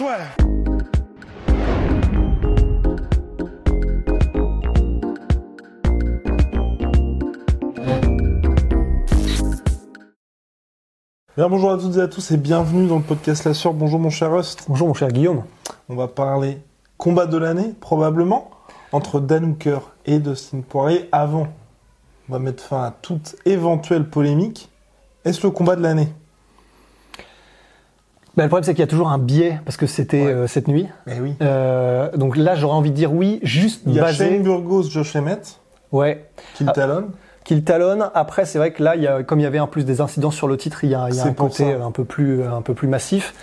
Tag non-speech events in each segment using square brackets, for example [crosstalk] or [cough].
Bien, bonjour à toutes et à tous et bienvenue dans le podcast La Sœur. Bonjour mon cher Rust. Bonjour mon cher Guillaume. On va parler combat de l'année, probablement, entre Dan Hooker et Dustin Poirier. Avant, on va mettre fin à toute éventuelle polémique. Est-ce le combat de l'année? Bah, le problème c'est qu'il y a toujours un biais parce que c'était Ouais. euh, cette nuit. Eh oui. Euh, donc là j'aurais envie de dire oui, juste Il y a basé. Shane Burgos, Josh Emmett, Ouais. qui le Ah. talonne. Qu'il talonne. Après c'est vrai que là il y a, comme il y avait en plus des incidents sur le titre, il y a, il y a un côté ça. euh, un peu plus un peu plus massif.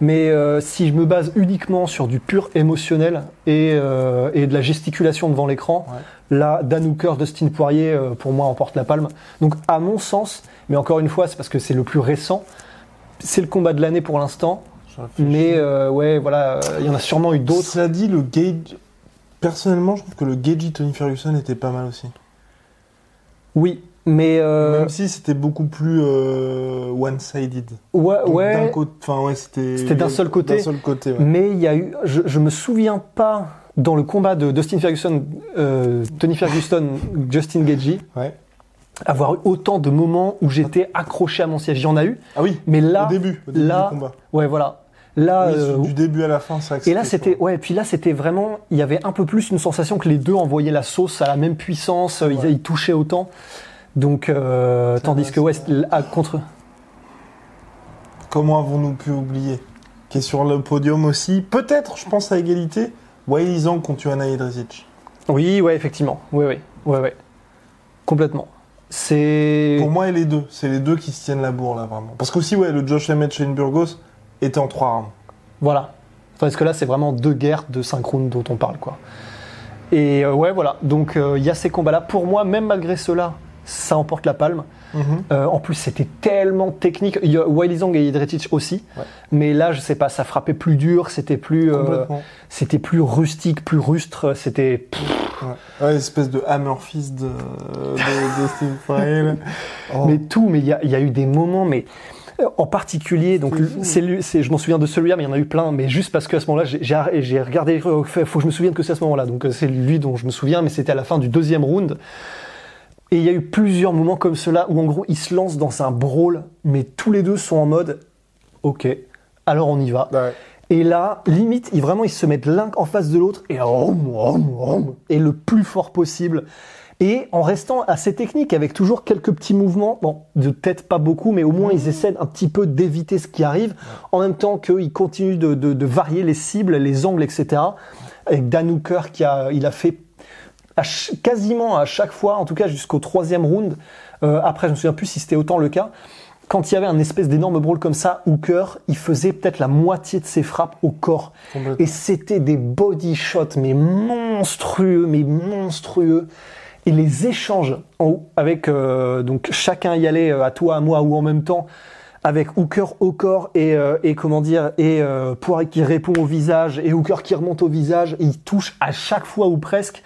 Mais euh, si je me base uniquement sur du pur émotionnel et, euh, et de la gesticulation devant l'écran, là, Dan Hooker, Dustin Poirier, euh, pour moi, emporte la palme. Donc, à mon sens, mais encore une fois, c'est parce que c'est le plus récent, c'est le combat de l'année pour l'instant. Mais euh, ouais, voilà, il y en a sûrement eu d'autres. Cela dit, le gauge. Personnellement, je trouve que le gauge Tony Ferguson était pas mal aussi. Oui, mais euh, Même si c'était beaucoup plus euh, one-sided. ouais, Donc, ouais. c'était. D'un seul côté. D'un seul côté, ouais. Mais il y a eu, je, je me souviens pas dans le combat de Dustin Ferguson, Tony Ferguson, Justin Gagey, Ouais. Avoir eu autant de moments où j'étais accroché à mon siège. Il y en a eu, Ah oui. mais là, au début, au début là, du combat. ouais, voilà. Là, Oui, euh, du début à la fin, que Et là, c'était, ouais, et puis là, c'était vraiment, il y avait un peu plus une sensation que les deux envoyaient la sauce à la même puissance, euh, ils, touchaient autant. Donc, euh, Ça tandis que, ouais, c'est c'était- à contre. Comment avons-nous pu oublier Qui est sur le podium aussi. Peut-être, je pense à égalité. Wiley Zhang contre Johanna Jedrzejczyk. Oui, ouais, effectivement. Oui, oui, ouais, ouais. Complètement. C'est. Pour moi, et les deux. C'est les deux qui se tiennent la bourre, là, vraiment. Parce qu'aussi, ouais, le Josh Emmett Shane Burgos était en trois rounds. Voilà. Parce que là, c'est vraiment deux guerres de synchrone dont on parle, quoi. Et euh, ouais, voilà. Donc, euh, il y a ces combats-là. Pour moi, même malgré cela, ça emporte la palme. Mhm. Euh, en plus, c'était tellement technique. Il y a Wiley Zhang et Jedrzejczyk aussi. Ouais. Mais là, je sais pas, ça frappait plus dur, c'était plus, euh, c'était plus rustique, plus rustre. C'était. Ouais. Ouais, espèce de hammer fist de, de, de [laughs] Steve là. Oh. Mais tout, mais il y a, il y a eu des moments, mais euh, en particulier, donc C'est je m'en souviens de celui-là, mais il y en a eu plein, mais juste parce qu'à ce moment-là, j'ai- regardé, il faut que je me souvienne que c'est à ce moment-là, donc c'est lui dont je me souviens, mais c'était à la fin du deuxième round. Et il y a eu plusieurs moments comme cela où en gros ils se lancent dans un brawl, mais tous les deux sont en mode, ok, alors on y va. Ouais. Et là, limite, ils, vraiment, ils se mettent l'un en face de l'autre et, et le plus fort possible. Et en restant assez technique, avec toujours quelques petits mouvements, bon, de tête pas beaucoup, mais au moins ils essaient un petit peu d'éviter ce qui arrive, en même temps qu'ils continuent de, de- de varier les cibles, les angles, etc. Avec Dan Hooker qui a, il a fait à quasiment à chaque fois, en tout cas jusqu'au troisième round. Euh, après, je me souviens plus si c'était autant le cas. Quand il y avait un espèce d'énorme brawl comme ça, Hooker, il faisait peut-être la moitié de ses frappes au corps. Et c'était des body shots, mais monstrueux, mais monstrueux. Et les échanges en haut, avec euh, donc chacun y allait euh, à toi, à moi ou en même temps, avec Hooker au corps et, euh, et comment dire, et euh, Poirier qui répond au visage et Hooker qui remonte au visage, et il touche à chaque fois ou presque.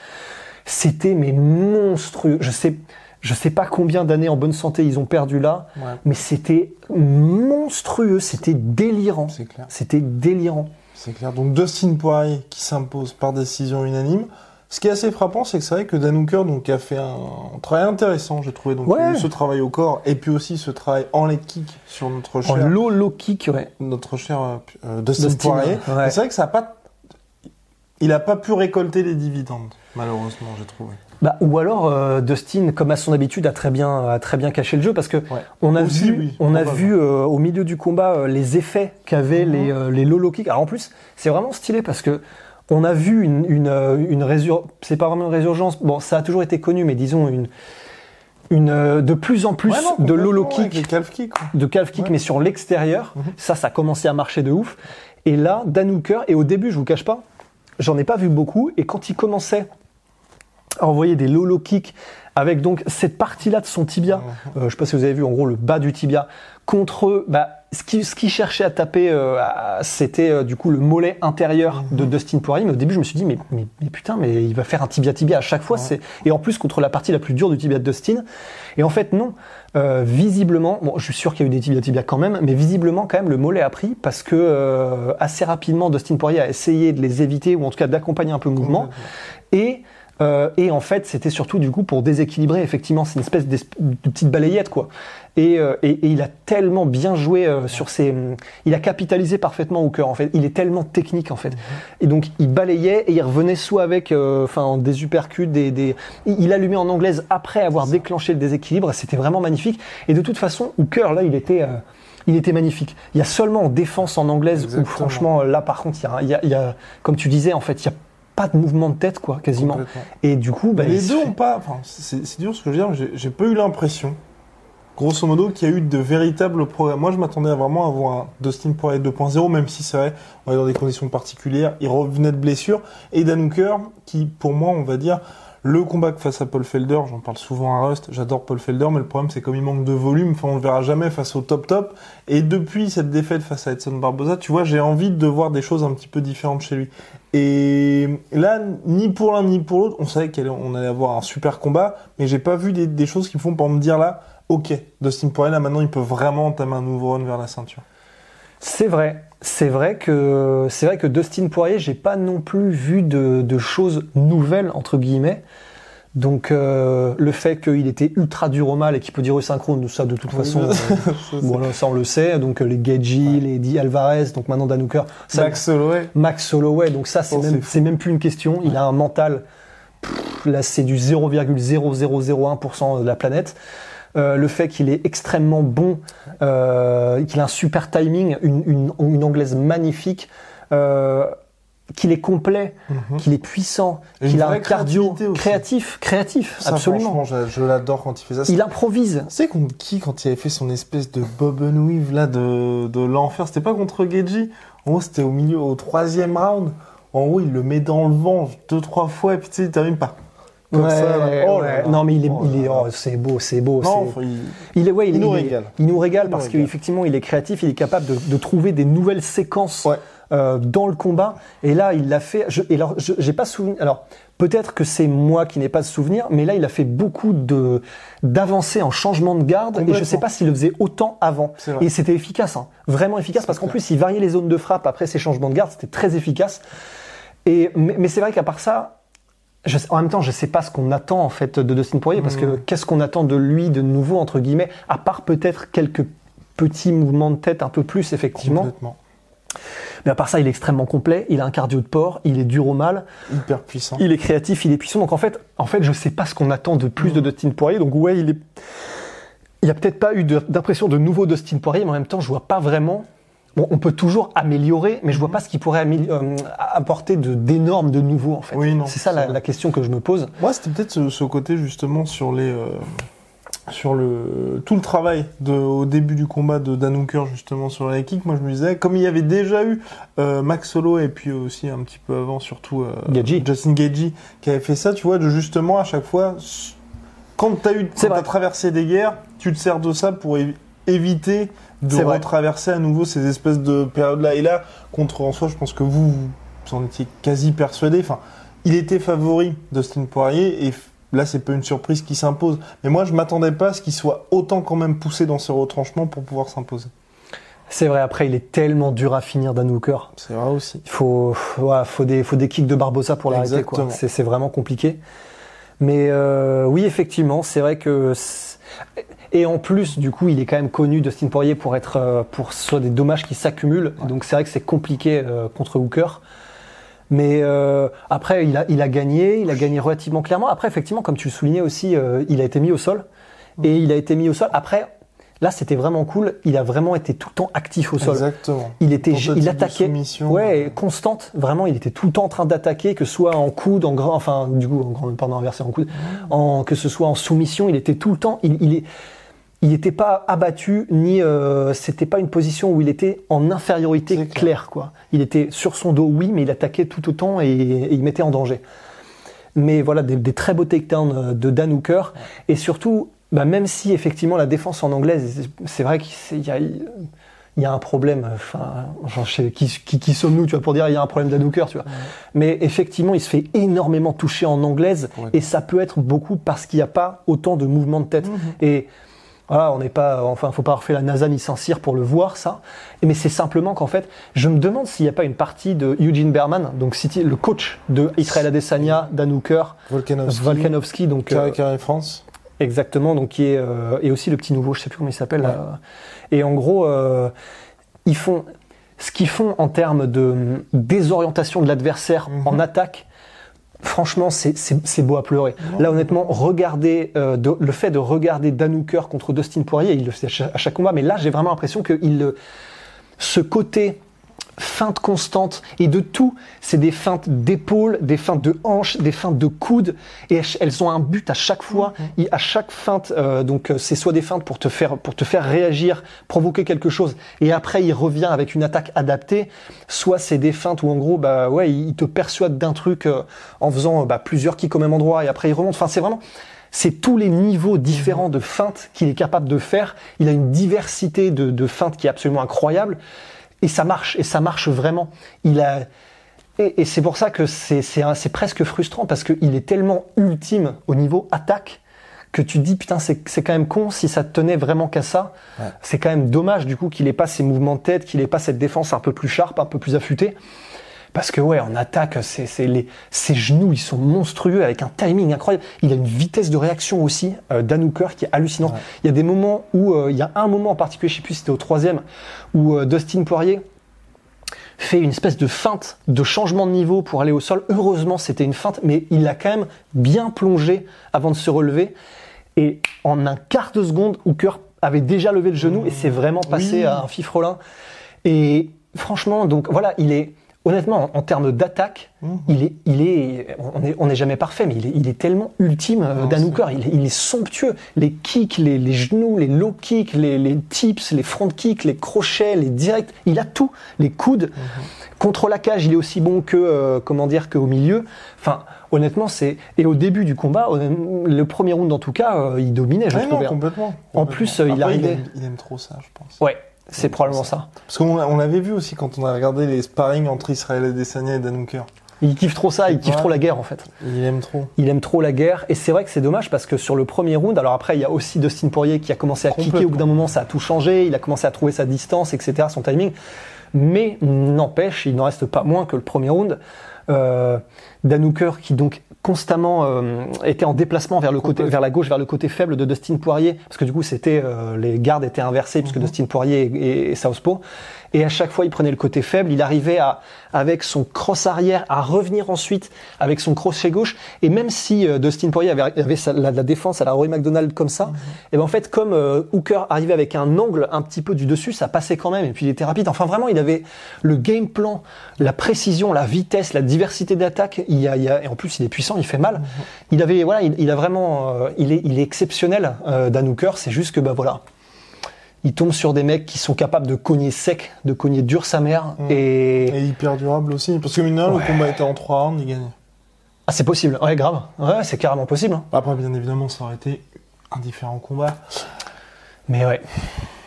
C'était mais monstrueux. Je sais, je sais pas combien d'années en bonne santé ils ont perdu là, Ouais. mais c'était monstrueux, c'était délirant. C'est clair. C'était délirant. C'est clair. Donc Dustin Poirier qui s'impose par décision unanime. Ce qui est assez frappant, c'est que c'est vrai que Dan Hooker donc, a fait un travail intéressant, j'ai trouvé. Donc, Ouais. ce travail au corps et puis aussi ce travail en leg kick sur notre En cher, low low kick, ouais. notre cher euh, Dustin, Dustin, Poirier. ouais. C'est vrai que ça a pas, il a pas pu récolter les dividendes, malheureusement, j'ai trouvé. Bah, ou alors euh, Dustin, comme à son habitude, a très bien, a très bien caché le jeu parce que Ouais. on a Aussi, vu, oui, on a probablement. vu euh, au milieu du combat euh, les effets qu'avaient Mhm. les, euh, les low kicks. Alors en plus, c'est vraiment stylé parce que on a vu une, une, une résur... c'est pas vraiment une résurgence. Bon, ça a toujours été connu, mais disons une, une de plus en plus Ouais, non, de avec kick calf quoi. de calf kick, Ouais. mais sur l'extérieur. Mhm. Ça, ça a commencé à marcher de ouf. Et là, Dan Hooker, et au début, je vous cache pas, j'en ai pas vu beaucoup. Et quand il commençait à envoyer des low low kicks avec donc cette partie-là de son tibia, Mhm. euh, je sais pas si vous avez vu, en gros, le bas du tibia, contre bah, ce qui, ce qui cherchait à taper, euh, c'était euh, du coup le mollet intérieur Mhm. de Dustin Poirier. Mais au début, je me suis dit, mais, mais, mais putain, mais il va faire un tibia-tibia à chaque fois. Ouais. c'est Et en plus, contre la partie la plus dure du tibia de Dustin. Et en fait, non. Euh, visiblement, bon, je suis sûr qu'il y a eu des tibia-tibia quand même, mais visiblement, quand même, le mollet a pris parce que euh, assez rapidement, Dustin Poirier a essayé de les éviter ou en tout cas d'accompagner un peu le mouvement. Et, euh, et en fait, c'était surtout du coup pour déséquilibrer. Effectivement, c'est une espèce de petite balayette, quoi. Et, euh, et, et il a tellement bien joué euh, sur ses. Il a capitalisé parfaitement au cœur, en fait. Il est tellement technique, en fait. Et donc, il balayait et il revenait soit avec enfin, des uppercuts, des, des. Il allumait en anglaise après avoir déclenché le déséquilibre. C'était vraiment magnifique. Et de toute façon, Hooker, là, il était. il était magnifique. Il y a seulement en défense en anglaise où Exactement. franchement là par contre il y a, il y a- il y a- comme tu disais en fait il y a pas de mouvement de tête quoi quasiment. Et du coup, bah, les deux fait- ont pas. Enfin, c'est dur ce que je veux dire. J'ai j'ai pas eu l'impression, grosso modo, qu'il y a eu de véritables programmes. Moi, je m'attendais à vraiment avoir un Dustin Poirier 2.0, même si c'est vrai, on est dans des conditions particulières. Il revenait de blessure. Et Dan Hooker, qui, pour moi, on va dire, le combat face à Paul Felder, j'en parle souvent à Rust, j'adore Paul Felder, mais le problème c'est comme il manque de volume, enfin on le verra jamais face au top top. Et depuis cette défaite face à Edson Barboza, tu vois, j'ai envie de voir des choses un petit peu différentes chez lui. Et là, ni pour l'un ni pour l'autre, on savait qu'on allait avoir un super combat, mais j'ai pas vu des, des choses qui me font pour me dire là, ok, Dustin Poirier là maintenant il peut vraiment entamer un nouveau run vers la ceinture. C'est vrai, c'est vrai que c'est vrai que Dustin Poirier, j'ai pas non plus vu de, de choses nouvelles entre guillemets. Donc euh, le fait qu'il était ultra dur au mal et qu'il peut dire synchrone, ça de toute façon, euh, [laughs] Ça, voilà, on le sait. Donc euh, les Gaethje, les Di Alvarez, donc maintenant Dan Hooker, ça, Max Holloway, Max Holloway, donc ça c'est Oh, même c'est même plus une question. Il a un mental, pff, là c'est du 0,0001% de la planète. Euh, le fait qu'il est extrêmement bon, euh, qu'il a un super timing, une, une, une anglaise magnifique, euh, qu'il est complet, Mhm. qu'il est puissant, qu'il a un cardio créatif, créatif, Ça, absolument. franchement, je, je l'adore quand il fait ça. Il improvise. Tu sais contre qui quand il avait fait son espèce de bob and weave là de, de l'enfer C'était pas contre Geji En gros, c'était au milieu, au troisième round. En gros, il le met dans le vent deux, trois fois, et puis tu sais, il termine pas. Comme Ouais, ça. Oh ouais. là. Non mais il est, Oh il est, oh, c'est beau, c'est beau. Non, il- Il est, ouais, il, Il nous régale. Il nous régale parce qu'effectivement, il est créatif, il est capable de, de trouver des nouvelles séquences euh, dans le combat. Et là, il l'a fait. Je, et alors, je- j'ai pas souvenir. Alors, peut-être que c'est moi qui n'ai pas de souvenir, mais là, il a fait beaucoup de d'avancées en changement de garde. Et je sais pas s'il le faisait autant avant. Et c'était efficace, hein. vraiment efficace, parce qu'en plus, il variait les zones de frappe après ses changements de garde. C'était très efficace. Et mais, mais c'est vrai qu'à part ça. Je en même temps, je sais pas ce qu'on attend en fait de Dustin Poirier parce que Mhm. qu'est-ce qu'on attend de lui de nouveau entre guillemets, à part peut-être quelques petits mouvements de tête un peu plus effectivement. complètement Mais à part ça, il est extrêmement complet. Il a un cardio de porc. Il est dur au mal. hyper puissant. Il est créatif. Il est puissant. Donc en fait, en fait, je sais pas ce qu'on attend de plus de Dustin Poirier. Donc ouais, il est. Il y a peut-être pas eu d'impression de nouveau Dustin Poirier, mais en même temps, je vois pas vraiment. Bon, on peut toujours améliorer, mais je vois pas ce qui pourrait euh, apporter de d'énorme de nouveau en fait. Oui, c'est ça la, question que je me pose. Moi, c'était peut-être ce, ce côté justement sur les euh, sur le tout le travail de, au début du combat de Dan Hooker justement sur les kicks. Moi, je me disais comme il y avait déjà eu euh, Max Solo et puis aussi un petit peu avant surtout Gaethje. Justin Gagey qui avait fait ça. Tu vois, de justement à chaque fois quand t'as eu C'est quand t'as traversé des guerres, tu te sers de ça pour évi- éviter de vrai. retraverser à nouveau ces espèces de périodes-là. Et là, contre en soi, je pense que vous, vous en étiez quasi persuadé. Enfin, il était favori Dustin Poirier et là, c'est pas une surprise qui s'impose. Mais moi, je m'attendais pas à ce qu'il soit autant quand même poussé dans ses retranchements pour pouvoir s'imposer. C'est vrai. Après, il est tellement dur à finir Dan Hooker. C'est vrai aussi. Il faut, faut des, faut des kicks de Barbosa pour l'arrêter. c'est vraiment compliqué. Mais euh, oui, effectivement, c'est vrai que. Et en plus, du coup, il est quand même connu, Dustin Poirier, pour être, euh, pour soit des dommages qui s'accumulent. Donc c'est vrai que c'est compliqué euh, contre Hooker. Mais euh, après, il a, il a gagné, il a gagné relativement clairement. Après, effectivement, comme tu le soulignais aussi, euh, il a été mis au sol. Et il a été mis au sol. Après, là, c'était vraiment cool. Il a vraiment été tout le temps actif au sol. Exactement. Il était, il de attaquait, soumission. ouais, constante. Vraiment, il était tout le temps en train d'attaquer, que ce soit en coude, en grand, enfin, du coup, en grand, pardon, inversé en coude, en, que ce soit en soumission, il était tout le temps, il, il est, il n'était pas abattu ni, euh, c'était pas une position où il était en infériorité claire. clair. quoi. Il était sur son dos, oui, mais il attaquait tout autant et, et il mettait en danger. Mais voilà, des, des très beaux takedowns euh, de Dan Hooker et surtout, bah, même si effectivement la défense en anglaise, c'est vrai qu'il y a, il y a un problème. Enfin, genre, je sais, qui, qui, qui sommes-nous, tu vois, pour dire il y a un problème d'Anouker, tu vois. Mais effectivement, il se fait énormément toucher en anglaise Ouais. et ça peut être beaucoup parce qu'il n'y a pas autant de mouvements de tête. Et voilà, on n'est pas, enfin, faut pas refaire la NASA ni Saint-Cyr pour le voir, ça. Mais c'est simplement qu'en fait, je me demande s'il n'y a pas une partie de Eugene Berman, donc City, le coach de Israël Adesanya, Danouker, Volkanovski, Volkanovski, donc euh, Carré Carré France. Exactement, donc qui est euh, et aussi le petit nouveau, je sais plus comment il s'appelle. là. Et en gros, euh, ils font ce qu'ils font en termes de désorientation de l'adversaire Mhm. en attaque. Franchement, c'est- beau à pleurer. Là, honnêtement, regardez euh, de- le fait de regarder Danouker contre Dustin Poirier, il le fait à chaque, combat, mais là, j'ai vraiment l'impression que il ce côté feinte constante et de tout, c'est des feintes d'épaule, des feintes de hanches, des feintes de coude et elles- ont un but à chaque fois. Et à chaque feinte, euh, donc euh, c'est soit des feintes pour te faire pour te faire réagir, provoquer quelque chose, et après il revient avec une attaque adaptée. Soit c'est des feintes où en gros bah ouais il il te persuade d'un truc euh, en faisant euh, bah, plusieurs kicks au même endroit et après il remonte. Enfin c'est vraiment c'est tous les niveaux différents de feintes qu'il est capable de faire. Il a une diversité de, de feintes qui est absolument incroyable. Et ça marche, et ça marche vraiment. Il a, et, et c'est pour ça que c'est, c'est, un- c'est presque frustrant parce qu'il est tellement ultime au niveau attaque que tu te dis putain c'est, c'est quand même con si ça tenait vraiment qu'à ça. Ouais. C'est quand même dommage du coup qu'il ait pas ces mouvements de tête, qu'il ait pas cette défense un peu plus sharp, un peu plus affûtée. Parce que ouais, en attaque, c'est, c'est les, ses genoux, ils sont monstrueux avec un timing incroyable. Il a une vitesse de réaction aussi, euh, Danouker, qui est hallucinante. Ouais. Il y a des moments où, euh, il y a un moment en particulier, je sais plus si c'était au troisième, où euh, Dustin Poirier fait une espèce de feinte de changement de niveau pour aller au sol. Heureusement, c'était une feinte, mais il a quand même bien plongé avant de se relever. Et en un quart de seconde, Hooker avait déjà levé le genou et c'est vraiment passé Oui. à un fifrelin. Et franchement, donc voilà, il est honnêtement en, en termes d'attaque, Mhm. il est, il est, on n'est on n'est jamais parfait, mais il est, il est tellement ultime, euh, Non, Dan c'est- Hooker. Il, est- il est somptueux. Les kicks, les, les genoux, les low kicks, les, les tips, les front kicks, les crochets, les directs. Il a tout. Les coudes. Mhm. Contre la cage, il est aussi bon que, euh, comment dire, qu'au milieu. Enfin, honnêtement, c'est. Et au début du combat, honnêtement, le premier round en tout cas, euh, il dominait, je Ouais, non, trouvais. complètement. En plus, euh, il arrivait- aime, il aime trop ça, je pense. Ouais, c'est probablement ça. Parce qu'on l'a- on l'avait vu aussi quand on a regardé les sparring entre Israël Adesanya et Danouker. Il kiffe trop ça, il kiffe Ouais. trop la guerre en fait. Il aime trop. Il aime trop la guerre et c'est vrai que c'est dommage parce que sur le premier round, alors après il y a aussi Dustin Poirier qui a commencé à kicker, au bout d'un moment ça a tout changé, il a commencé à trouver sa distance, etc., son timing. Mais n'empêche, il n'en reste pas moins que le premier round. Euh, Dan Hooker qui donc constamment euh, était en déplacement vers le côté, vers la gauche, vers le côté faible de Dustin Poirier, parce que du coup c'était euh, les gardes étaient inversés puisque Mhm. Dustin Poirier est, est Southpaw. Et à chaque fois, il prenait le côté faible. Il arrivait à, avec son cross arrière, à revenir ensuite avec son crochet gauche. Et même si euh, Dustin Poirier avait, avait sa- la, la défense à la Roy McDonald comme ça, et ben en fait, comme euh, Hooker arrivait avec un angle un petit peu du dessus, ça passait quand même. Et puis il était rapide. Enfin, vraiment, il avait le game plan, la précision, la vitesse, la diversité d'attaque. Il y a, il y a, et en plus, il est puissant, il fait mal. Il avait, voilà, il, il a vraiment, euh, il est, il est exceptionnel, euh, Dan Hooker. C'est juste que, bah voilà il tombe sur des mecs qui sont capables de cogner sec, de cogner dur sa mère. Mm. Et Et hyper durable aussi. Parce que mine Ouais. le combat était en 3 rounds, il gagnait. ah, c'est possible. Ouais, grave. Ouais, c'est carrément possible. hein. Après, bien évidemment, ça aurait été un différent combat. Mais ouais.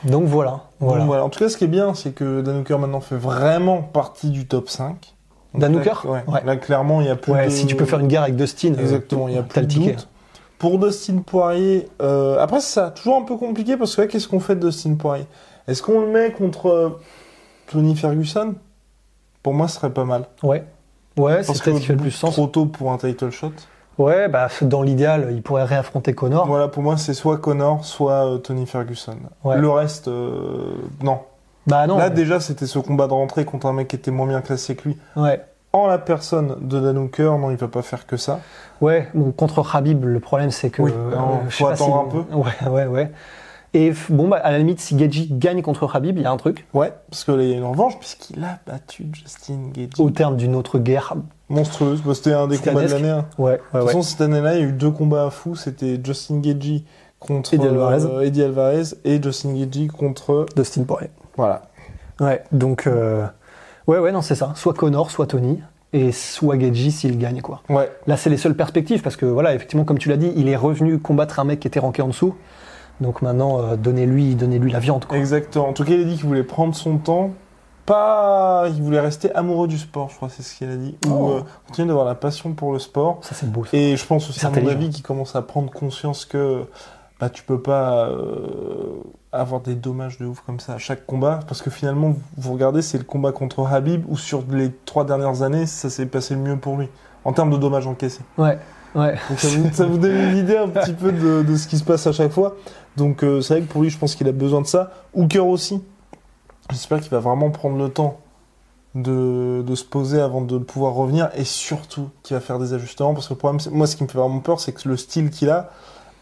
Donc voilà. Voilà. Donc, voilà. En tout cas, ce qui est bien, c'est que Dan Hooker maintenant fait vraiment partie du top 5. Dan là, Hooker ouais. Ouais. Là, clairement, il y a plus Ouais, de... si tu peux faire une guerre avec Dustin, euh, Exactement, il y a t'as plus le de ticket. doute. Pour Dustin Poirier, euh, après, c'est ça, toujours un peu compliqué parce que là, qu'est-ce qu'on fait de Dustin Poirier? Est-ce qu'on le met contre euh, Tony Ferguson? Pour moi, ce serait pas mal. Ouais. Ouais, Parce c'est peut-être ce qui fait le plus sens. trop tôt pour un title shot. Ouais, bah dans l'idéal, il pourrait réaffronter Connor. Voilà, pour moi, c'est soit Connor, soit euh, Tony Ferguson. Ouais. Le reste, euh, non. Bah non. Là, déjà, c'était ce combat de rentrée contre un mec qui était moins bien classé que lui. Ouais. En la personne de Dan Hooker, non, il va pas faire que ça. Ouais, bon, contre Khabib, le problème c'est que. Oui, euh, non, faut attendre si- un peu. [laughs] Ouais, ouais, ouais. Et bon, bah, à la limite, si Gaethje gagne contre Khabib, il y a un truc. Ouais, parce qu'il y a une revanche, puisqu'il a battu Justin Gaethje. Au terme d'une autre guerre. Monstrueuse. Bah, c'était un des combats de l'année. hein. Ouais, ouais, De toute ouais. façon, cette année-là, il y a eu deux combats fous. C'était Justin Gaethje contre Eddie Alvarez. euh, Eddie Alvarez et Justin Gaethje contre... Dustin Poirier. Voilà. Ouais, donc. euh, Ouais, ouais, non, c'est ça. Soit Connor, soit Tony. Et soit Gaethje s'il gagne, quoi. Ouais. Là, c'est les seules perspectives parce que, voilà, effectivement, comme tu l'as dit, il est revenu combattre un mec qui était ranké en dessous. Donc maintenant, euh, donnez-lui donnez-lui la viande. Quoi. Exactement. En tout cas, il a dit qu'il voulait prendre son temps. Pas, il voulait rester amoureux du sport, je crois, c'est ce qu'il a dit. Ou Oh. euh, continuer d'avoir la passion pour le sport. Ça, c'est beau. ça. Et je pense aussi, à mon avis, qu'il commence à prendre conscience que bah, tu peux pas euh, avoir des dommages de ouf comme ça à chaque combat. Parce que finalement, vous- regardez, c'est le combat contre Habib où sur les trois dernières années, ça s'est passé le mieux pour lui. En termes de dommages encaissés. Ouais, ouais. Donc ça vous, ça vous donne une idée un petit peu de, de ce qui se passe à chaque fois. Donc euh, c'est vrai que pour lui, je pense qu'il a besoin de ça. Hooker aussi. J'espère qu'il va vraiment prendre le temps de, de se poser avant de pouvoir revenir et surtout qu'il va faire des ajustements. Parce que le problème, moi, ce qui me fait vraiment peur, c'est que le style qu'il a,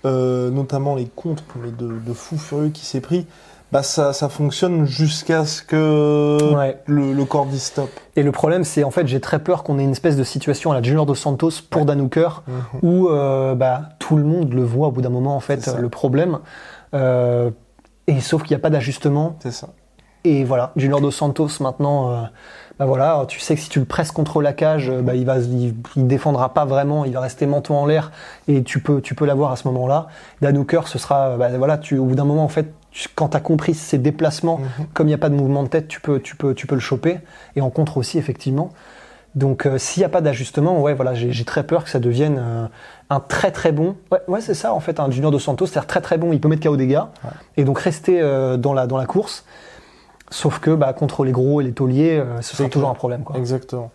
euh, notamment les contres mais de, de fou furieux qui s'est pris, bah ça, ça fonctionne jusqu'à ce que Ouais. le, le corps dise stop. Et le problème, c'est en fait, j'ai très peur qu'on ait une espèce de situation à la Junior dos Santos pour Dan Hooker, où euh, bah, tout le monde le voit au bout d'un moment, en fait, le problème. Euh, et sauf qu'il n'y a pas d'ajustement. C'est ça. Et voilà, Junior dos Santos maintenant, bah voilà, tu sais que si tu le presses contre la cage, euh, bah il va, il, il défendra pas vraiment, il va rester menton en l'air et tu peux, tu peux l'avoir à ce moment-là. Dan Hooker, ce sera, bah voilà, tu, au bout d'un moment en fait, tu- quand tu as compris ses déplacements, Mhm. comme il n'y a pas de mouvement de tête, tu peux, tu peux, tu peux le choper et en contre aussi effectivement. Donc euh, s'il n'y a pas d'ajustement, ouais, voilà, j'ai très peur que ça devienne euh, un très très bon. Ouais, ouais c'est ça en fait, un Junior dos Santos, c'est-à-dire très très bon, il peut mettre KO des gars et donc rester euh, dans la dans la course. Sauf que bah, contre les gros et les tauliers, euh, ce sera toujours un problème. Quoi. Exactement.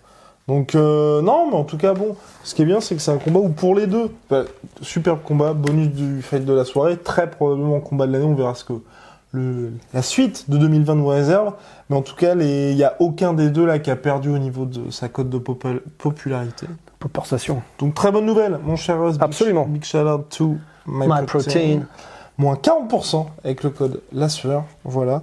Donc euh, non, mais en tout cas bon, ce qui est bien, c'est que c'est un combat où pour les deux, bah, superbe combat, bonus du fight de la soirée, très probablement combat de l'année, on verra ce que le, la suite de 2020 nous réserve. Mais en tout cas, il n'y a aucun des deux là qui a perdu au niveau de sa cote de popu- popularité. Pour station. Donc très bonne nouvelle, mon cher. Big- Absolument. Big, shout out to My, My Protein. Moins 40% avec le code la sueur. Voilà.